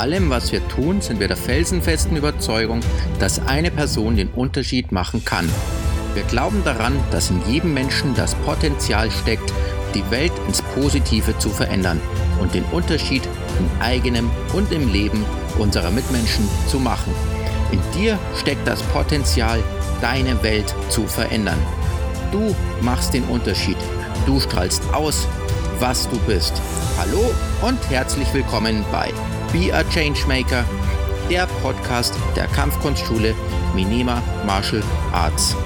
Allem, was wir tun, sind wir der felsenfesten Überzeugung, dass eine Person den Unterschied machen kann. Wir glauben daran, dass in jedem Menschen das Potenzial steckt, die Welt ins Positive zu verändern und den Unterschied im eigenen und im Leben unserer Mitmenschen zu machen. In dir steckt das Potenzial, deine Welt zu verändern. Du machst den Unterschied. Du strahlst aus, was du bist. Hallo und herzlich willkommen bei Be a Changemaker, der Podcast der Kampfkunstschule Minima Martial Arts.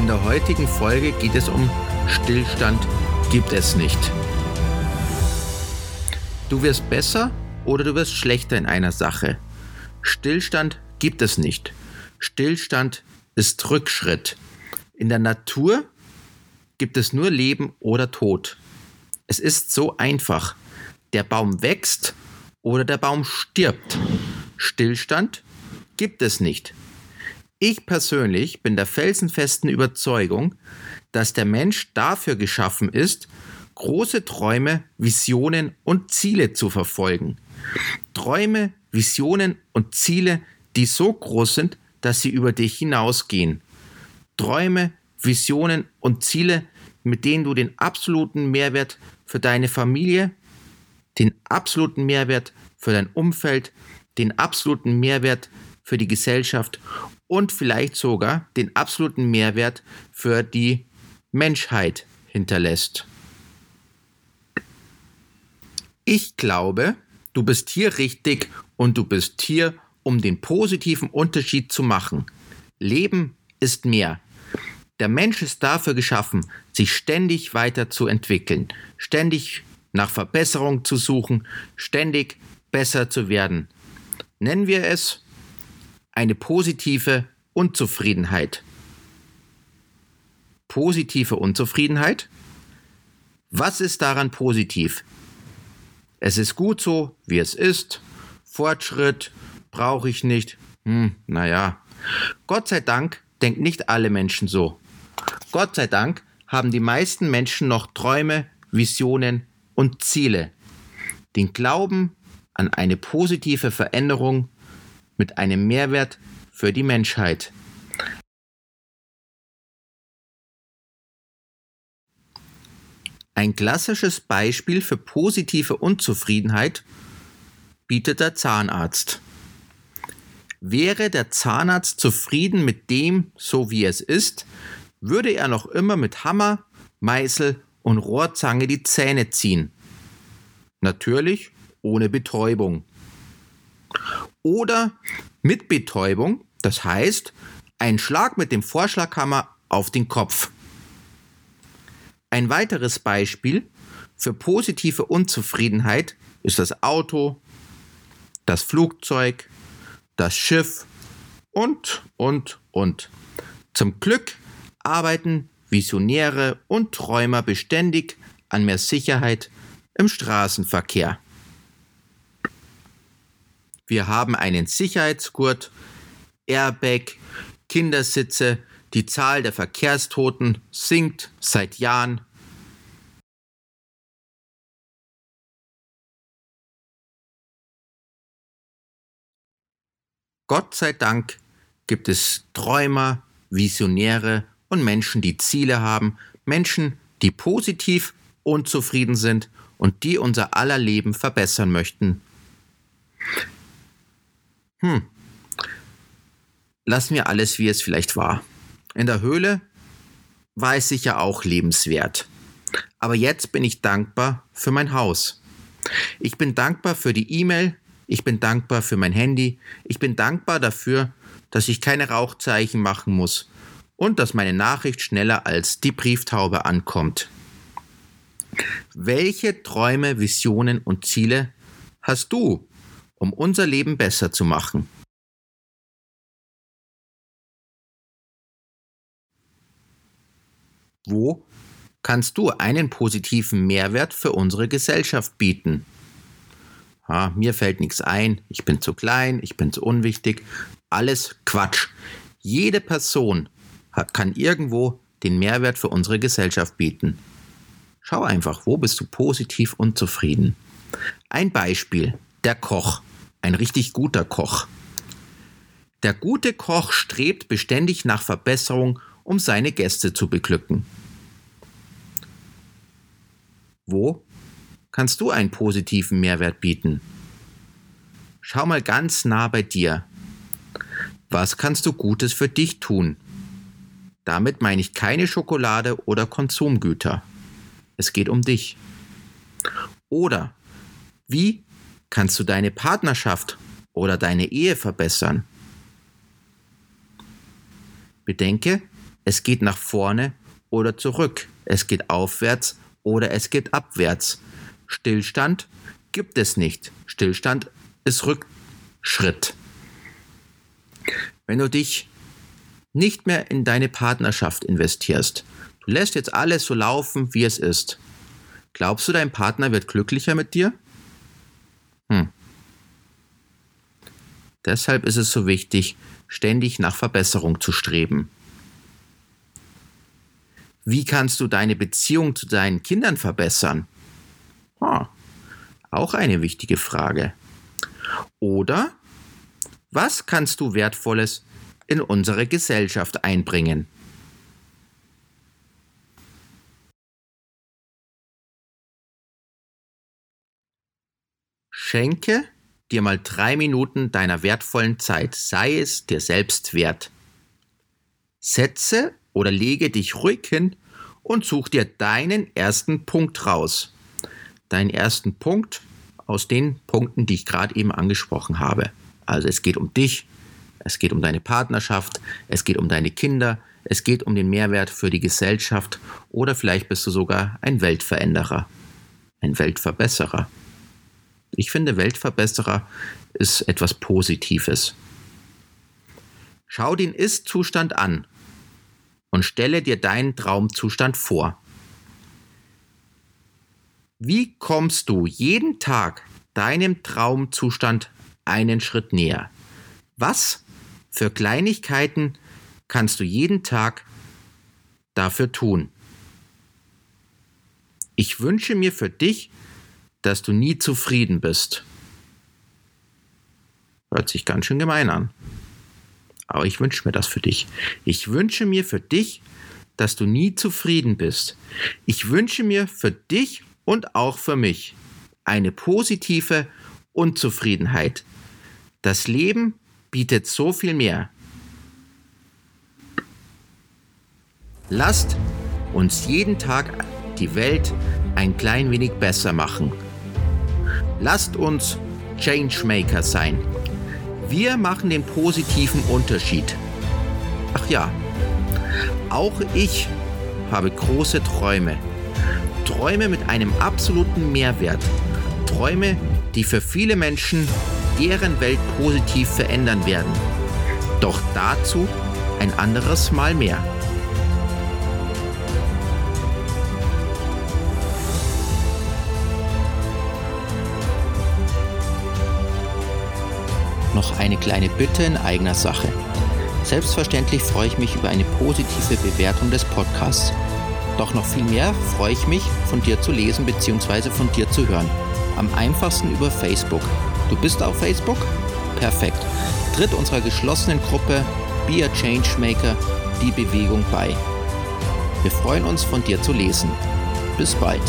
In der heutigen Folge geht es um Stillstand gibt es nicht. Du wirst besser oder du wirst schlechter in einer Sache. Stillstand gibt es nicht. Stillstand ist Rückschritt. In der Natur gibt es nur Leben oder Tod. Es ist so einfach. Der Baum wächst oder der Baum stirbt. Stillstand gibt es nicht. Ich persönlich bin der felsenfesten Überzeugung, dass der Mensch dafür geschaffen ist, große Träume, Visionen und Ziele zu verfolgen. Träume, Visionen und Ziele, die so groß sind, dass sie über dich hinausgehen. Träume, Visionen und Ziele, mit denen du den absoluten Mehrwert für deine Familie, den absoluten Mehrwert für dein Umfeld, den absoluten Mehrwert für die Gesellschaft und vielleicht sogar den absoluten Mehrwert für die Menschheit hinterlässt. Ich glaube, du bist hier richtig und du bist hier, um den positiven Unterschied zu machen. Leben ist mehr. Der Mensch ist dafür geschaffen, sich ständig weiterzuentwickeln, ständig nach Verbesserung zu suchen, ständig besser zu werden. Nennen wir es eine positive Unzufriedenheit. Positive Unzufriedenheit? Was ist daran positiv? Es ist gut so, wie es ist. Fortschritt brauche ich nicht. Hm, naja. Gott sei Dank denken nicht alle Menschen so. Gott sei Dank haben die meisten Menschen noch Träume, Visionen und Ziele. Den Glauben an eine positive Veränderung mit einem Mehrwert für die Menschheit. Ein klassisches Beispiel für positive Unzufriedenheit bietet der Zahnarzt. Wäre der Zahnarzt zufrieden mit dem, so wie es ist, würde er noch immer mit Hammer, Meißel und Rohrzange die Zähne ziehen. Natürlich ohne Betäubung. Oder mit Betäubung, das heißt, ein Schlag mit dem Vorschlaghammer auf den Kopf. Ein weiteres Beispiel für positive Unzufriedenheit ist das Auto, das Flugzeug, das Schiff und, und, und. Zum Glück arbeiten Visionäre und Träumer beständig an mehr Sicherheit im Straßenverkehr. Wir haben einen Sicherheitsgurt, Airbag, Kindersitze, die Zahl der Verkehrstoten sinkt seit Jahren. Gott sei Dank gibt es Träumer, Visionäre und Menschen, die Ziele haben, Menschen, die positiv unzufrieden sind und die unser aller Leben verbessern möchten. Hm. Lassen wir alles, wie es vielleicht war. In der Höhle war es sicher auch lebenswert. Aber jetzt bin ich dankbar für mein Haus. Ich bin dankbar für die E-Mail, ich bin dankbar für mein Handy, ich bin dankbar dafür, dass ich keine Rauchzeichen machen muss und dass meine Nachricht schneller als die Brieftaube ankommt. Welche Träume, Visionen und Ziele hast du, um unser Leben besser zu machen? Wo kannst du einen positiven Mehrwert für unsere Gesellschaft bieten? Ah, mir fällt nichts ein, ich bin zu klein, ich bin zu unwichtig. Alles Quatsch. Jede Person kann irgendwo den Mehrwert für unsere Gesellschaft bieten. Schau einfach, wo bist du positiv und zufrieden. Ein Beispiel, der Koch, ein richtig guter Koch. Der gute Koch strebt beständig nach Verbesserung, um seine Gäste zu beglücken. Wo kannst du einen positiven Mehrwert bieten? Schau mal ganz nah bei dir. Was kannst du Gutes für dich tun? Damit meine ich keine Schokolade oder Konsumgüter. Es geht um dich. Oder wie kannst du deine Partnerschaft oder deine Ehe verbessern? Bedenke, es geht nach vorne oder zurück. Es geht aufwärts oder es geht abwärts. Stillstand gibt es nicht. Stillstand ist Rückschritt. Wenn du dich nicht mehr in deine Partnerschaft investierst, du lässt jetzt alles so laufen, wie es ist, glaubst du, dein Partner wird glücklicher mit dir? Hm. Deshalb ist es so wichtig, ständig nach Verbesserung zu streben. Wie kannst du deine Beziehung zu deinen Kindern verbessern? Oh, auch eine wichtige Frage. Oder was kannst du Wertvolles in unsere Gesellschaft einbringen? Schenke dir mal drei Minuten deiner wertvollen Zeit, sei es dir selbst wert. Setze oder lege dich ruhig hin und such dir deinen ersten Punkt raus. Deinen ersten Punkt aus den Punkten, die ich gerade eben angesprochen habe. Also es geht um dich, es geht um deine Partnerschaft, es geht um deine Kinder, es geht um den Mehrwert für die Gesellschaft oder vielleicht bist du sogar ein Weltveränderer, ein Weltverbesserer. Ich finde, Weltverbesserer ist etwas Positives. Schau den Ist-Zustand an und stelle dir deinen Traumzustand vor. Wie kommst du jeden Tag deinem Traumzustand einen Schritt näher? Was für Kleinigkeiten kannst du jeden Tag dafür tun? Ich wünsche mir für dich, dass du nie zufrieden bist. Hört sich ganz schön gemein an. Aber ich wünsche mir das für dich. Ich wünsche mir für dich, dass du nie zufrieden bist. Ich wünsche mir für dich und auch für mich eine positive Unzufriedenheit. Das Leben bietet so viel mehr. Lasst uns jeden Tag die Welt ein klein wenig besser machen. Lasst uns Changemaker sein. Wir machen den positiven Unterschied. Ach ja, auch ich habe große Träume. Träume mit einem absoluten Mehrwert. Träume, die für viele Menschen deren Welt positiv verändern werden. Doch dazu ein anderes Mal mehr. noch eine kleine Bitte in eigener Sache. Selbstverständlich freue ich mich über eine positive Bewertung des Podcasts. Doch noch viel mehr freue ich mich, von dir zu lesen bzw. von dir zu hören. Am einfachsten über Facebook. Du bist auf Facebook? Perfekt. Tritt unserer geschlossenen Gruppe Be a Changemaker die Bewegung bei. Wir freuen uns, von dir zu lesen. Bis bald.